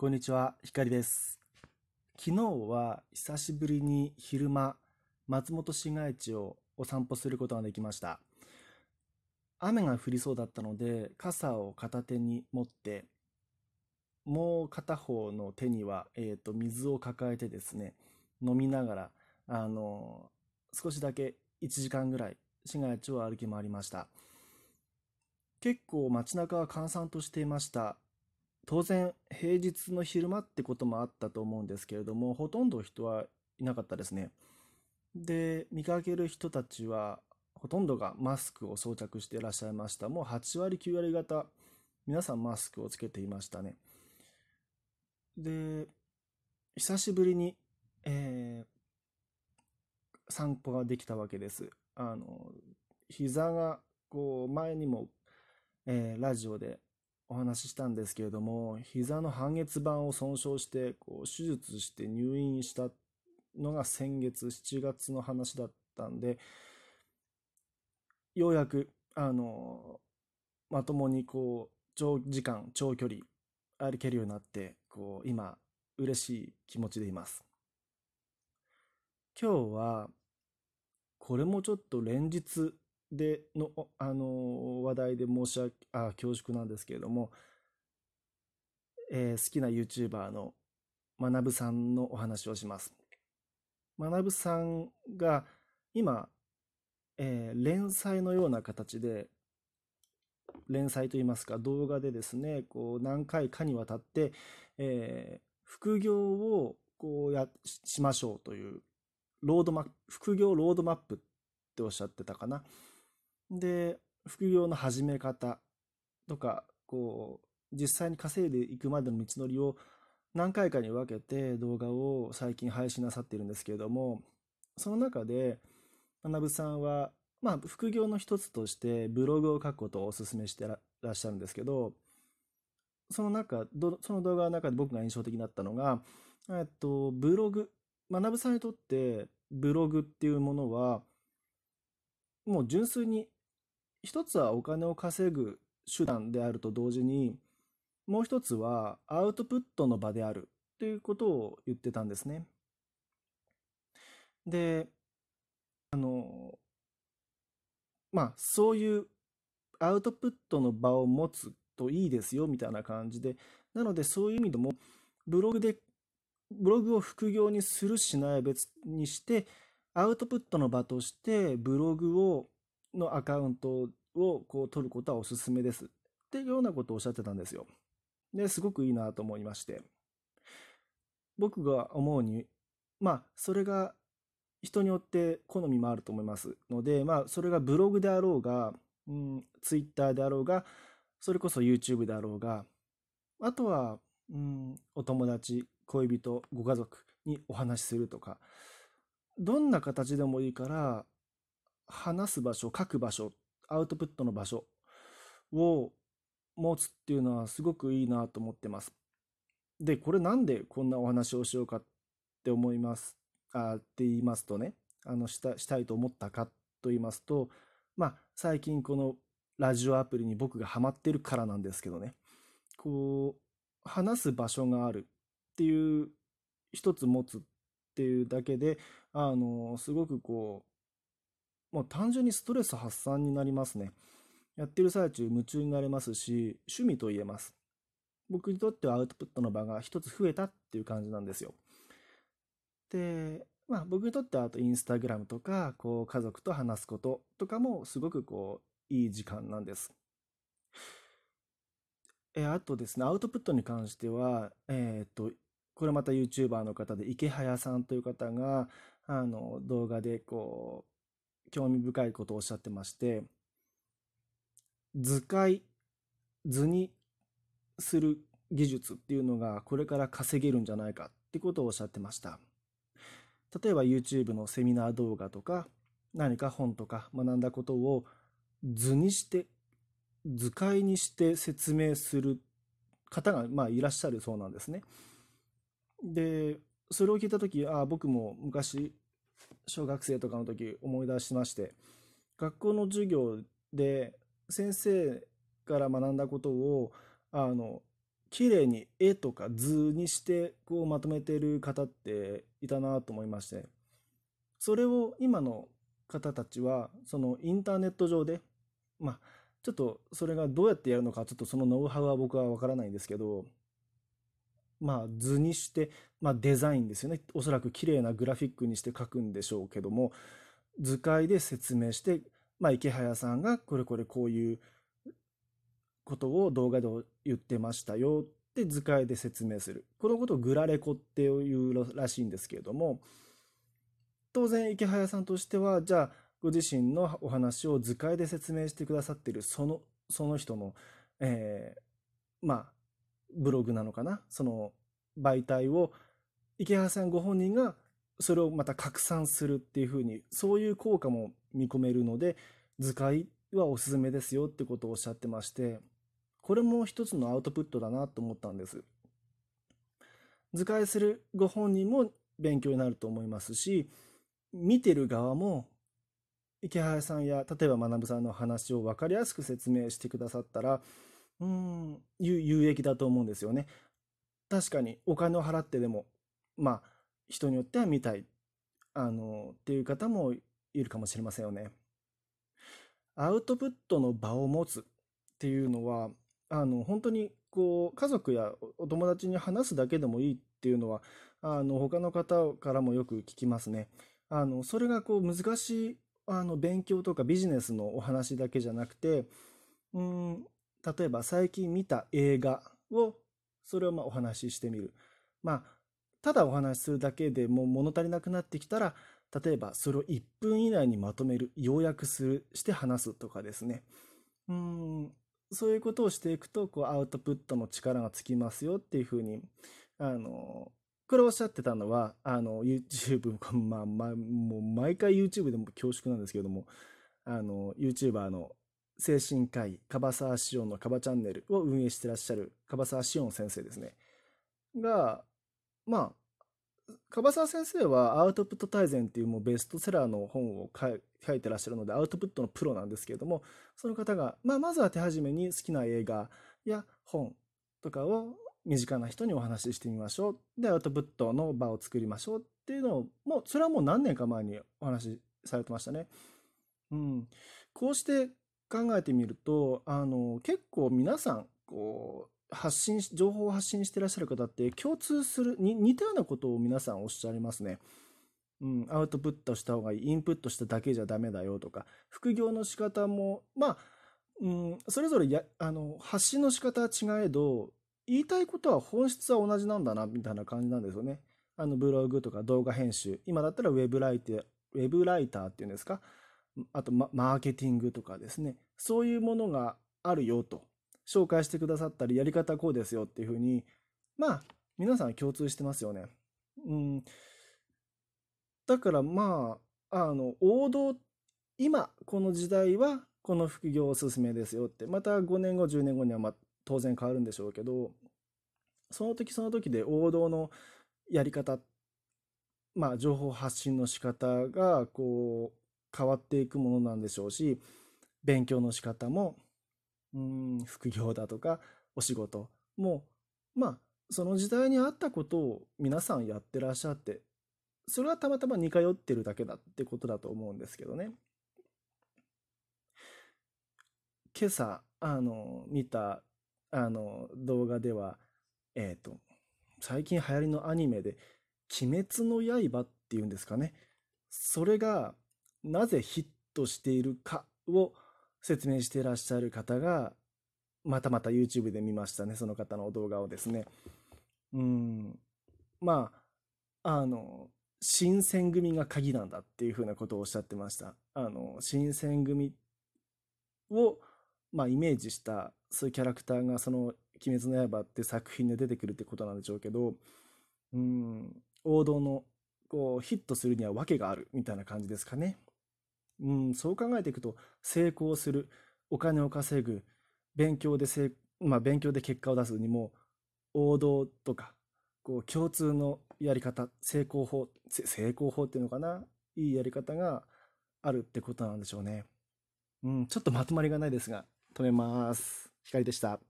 こんにちは、ひかりです。昨日は久しぶりに昼間、松本市街地をお散歩することができました。雨が降りそうだったので、傘を片手に持って、もう片方の手には、えーと、水を抱えてですね、飲みながら、あの、少しだけ1時間ぐらい市街地を歩き回りました。結構街中は閑散としていました。当然平日の昼間ってこともあったと思うんですけれどもほとんど人はいなかったですね。で見かける人たちはほとんどがマスクを装着していらっしゃいました。もう8割9割方皆さんマスクをつけていましたね。で久しぶりに、えー散歩ができたわけです。あの膝がこう前にも、えーラジオでお話ししたんですけれども膝の半月板を損傷してこう手術して入院したのが先月7月の話だったんでようやくあのまともにこう長時間長距離歩けるようになってこう今嬉しい気持ちでいます。今日はこれもちょっと連日での、あの話題で申し訳あ恐縮なんですけれども、えー好きな YouTuber の学ぶさんのお話をします。学ぶさんが今、えー連載のような形で連載といいますか動画でですねこう何回かにわたって、えー副業をこうやしましょうというロードマ副業ロードマップっておっしゃってたかな。で副業の始め方とかこう実際に稼いでいくまでの道のりを何回かに分けて動画を最近配信なさっているんですけれどもその中で学さんはまあ副業の一つとしてブログを書くことをお勧めしてらっしゃるんですけどその中その動画の中で僕が印象的だったのがえっとブログ。学さんにとってブログっていうものはもう純粋に一つはお金を稼ぐ手段であると同時にもう一つはアウトプットの場であるということを言ってたんですね。であのまあそういうアウトプットの場を持つといいですよみたいな感じでなのでそういう意味でもブログでブログを副業にするしないは別にしてアウトプットの場としてブログをのアカウントをこう取ることはおすすめです。っていうようなことをおっしゃってたんですよ。ですごくいいなと思いまして。僕が思うにまあそれが人によって好みもあると思います。のでまあそれがブログであろうが、うん、ツイッターであろうがそれこそ YouTube であろうがあとは、うん、お友達恋人ご家族にお話しするとかどんな形でもいいから話す場所書く場所アウトプットの場所を持つっていうのはすごくいいなと思ってます。でこれなんでこんなお話をしようかって思いますあって言いますとねあのしたしたいと思ったかと言いますとまあ最近このラジオアプリに僕がハマってるからなんですけどねこう話す場所があるっていう一つ持つっていうだけであのすごくこうもう単純にストレス発散になりますね。やってる最中夢中になれますし、趣味と言えます。僕にとってはアウトプットの場が一つ増えたっていう感じなんですよ。で、まあ僕にとってはあとインスタグラムとか、こう家族と話すこととかもすごくこういい時間なんです。えあとですね、アウトプットに関しては、えっと、これまた YouTuber の方で池早さんという方があの動画でこう興味深いことをおっしゃってまして図解図にする技術っていうのがこれから稼げるんじゃないかってことをおっしゃってました。例えば YouTube のセミナー動画とか何か本とか学んだことを図にして図解にして説明する方がまあいらっしゃるそうなんですね。でそれを聞いた時ああ僕も昔小学生とかの時思い出しまして学校の授業で先生から学んだことをあの綺麗に絵とか図にしてこうまとめてる方っていたなと思いましてそれを今の方たちはそのインターネット上でまあちょっとそれがどうやってやるのかちょっとそのノウハウは僕はわからないんですけどまあ図にして、まあ、デザインですよねおそらく綺麗なグラフィックにして書くんでしょうけども図解で説明してまあ池早さんがこれこれこういうことを動画で言ってましたよって図解で説明する。このことをグラレコっていうらしいんですけれども、当然池早さんとしては、じゃあご自身のお話を図解で説明してくださっているその、その人の、えー、まあ、ブログなのかな、その媒体を池原さんご本人がそれをまた拡散するっていうふうに、そういう効果も見込めるので、図解はおすすめですよってことをおっしゃってまして、これも一つのアウトプットだなと思ったんです。図解するご本人も勉強になると思いますし、見てる側も池原さんや例えば学さんの話を分かりやすく説明してくださったら、うん、有益だと思うんですよね。確かにお金を払ってでも、まあ、人によっては見たい、あの、っていう方もいるかもしれませんよね。アウトプットの場を持つっていうのは、あの、本当にこう、家族やお友達に話すだけでもいいっていうのは、あの、他の方からもよく聞きますね。あの、それがこう、難しい、あの、勉強とかビジネスのお話だけじゃなくて、うん、例えば最近見た映画を、それをまあお話ししてみる。まあ、ただお話しするだけでも物足りなくなってきたら、例えばそれを1分以内にまとめる、要約する、して話すとかですね。うん、そういうことをしていくと、こう、アウトプットの力がつきますよっていうふうに、あの、これおっしゃってたのは、あの、YouTube、まあ、まあ、もう毎回 YouTube でも恐縮なんですけども、あの、YouTuber の精神科医、樺沢志音の樺チャンネルを運営してらっしゃる樺沢志音先生ですね。が、まあ、樺沢先生はアウトプット大全っていうもうベストセラーの本を書いてらっしゃるのでアウトプットのプロなんですけれどもその方が、まあ、まずは手始めに好きな映画や本とかを身近な人にお話ししてみましょうでアウトプットの場を作りましょうっていうのをもうそれはもう何年か前にお話しされてましたね。うん、こうして考えてみるとあの結構皆さんこう発信情報を発信してらっしゃる方って共通するに似たようなことを皆さんおっしゃいますね。うん、アウトプットした方がいいインプットしただけじゃダメだよとか副業の仕方もまあ、うん、それぞれやあの発信の仕方は違えど言いたいことは本質は同じなんだなみたいな感じなんですよね。あのブログとか動画編集今だったらウェブライターウェブライターっていうんですか？あとマーケティングとかですねそういうものがあるよと紹介してくださったり、やり方こうですよっていうふうに、まあ、皆さん共通してますよね。うん。だからまあ、あの、王道、今、この時代は、この副業おすすめですよって、また5年後、10年後にはまあ当然変わるんでしょうけど、その時その時で王道のやり方、まあ、情報発信の仕方が、こう、変わっていくものなんでしょうし、勉強の仕方もうん、副業だとか、お仕事も、まあ、その時代に合ったことを皆さんやってらっしゃって、それはたまたま似通ってるだけだってことだと思うんですけどね。今朝、あの、見た、あの、動画では、えっ、ー、と、最近流行りのアニメで、鬼滅の刃っていうんですかね。それが、なぜヒットしているかを、説明していらっしゃる方が、またまた YouTube で見ましたね、その方の動画をですね。うん。まあ、あの、新選組が鍵なんだっていうふうなことをおっしゃってました。あの、新選組を、まあ、イメージした、そういうキャラクターが、その、鬼滅の刃って作品で出てくるってことなんでしょうけど、うん、王道の、こう、ヒットするには訳があるみたいな感じですかね。うん、そう考えていくと、成功する、お金を稼ぐ、勉強でせ、まあ、勉強で結果を出すにも、王道とか、こう、共通のやり方、成功法、成功法っていうのかな、いいやり方があるってことなんでしょうね。うん、ちょっとまとまりがないですが、止めます。光でした。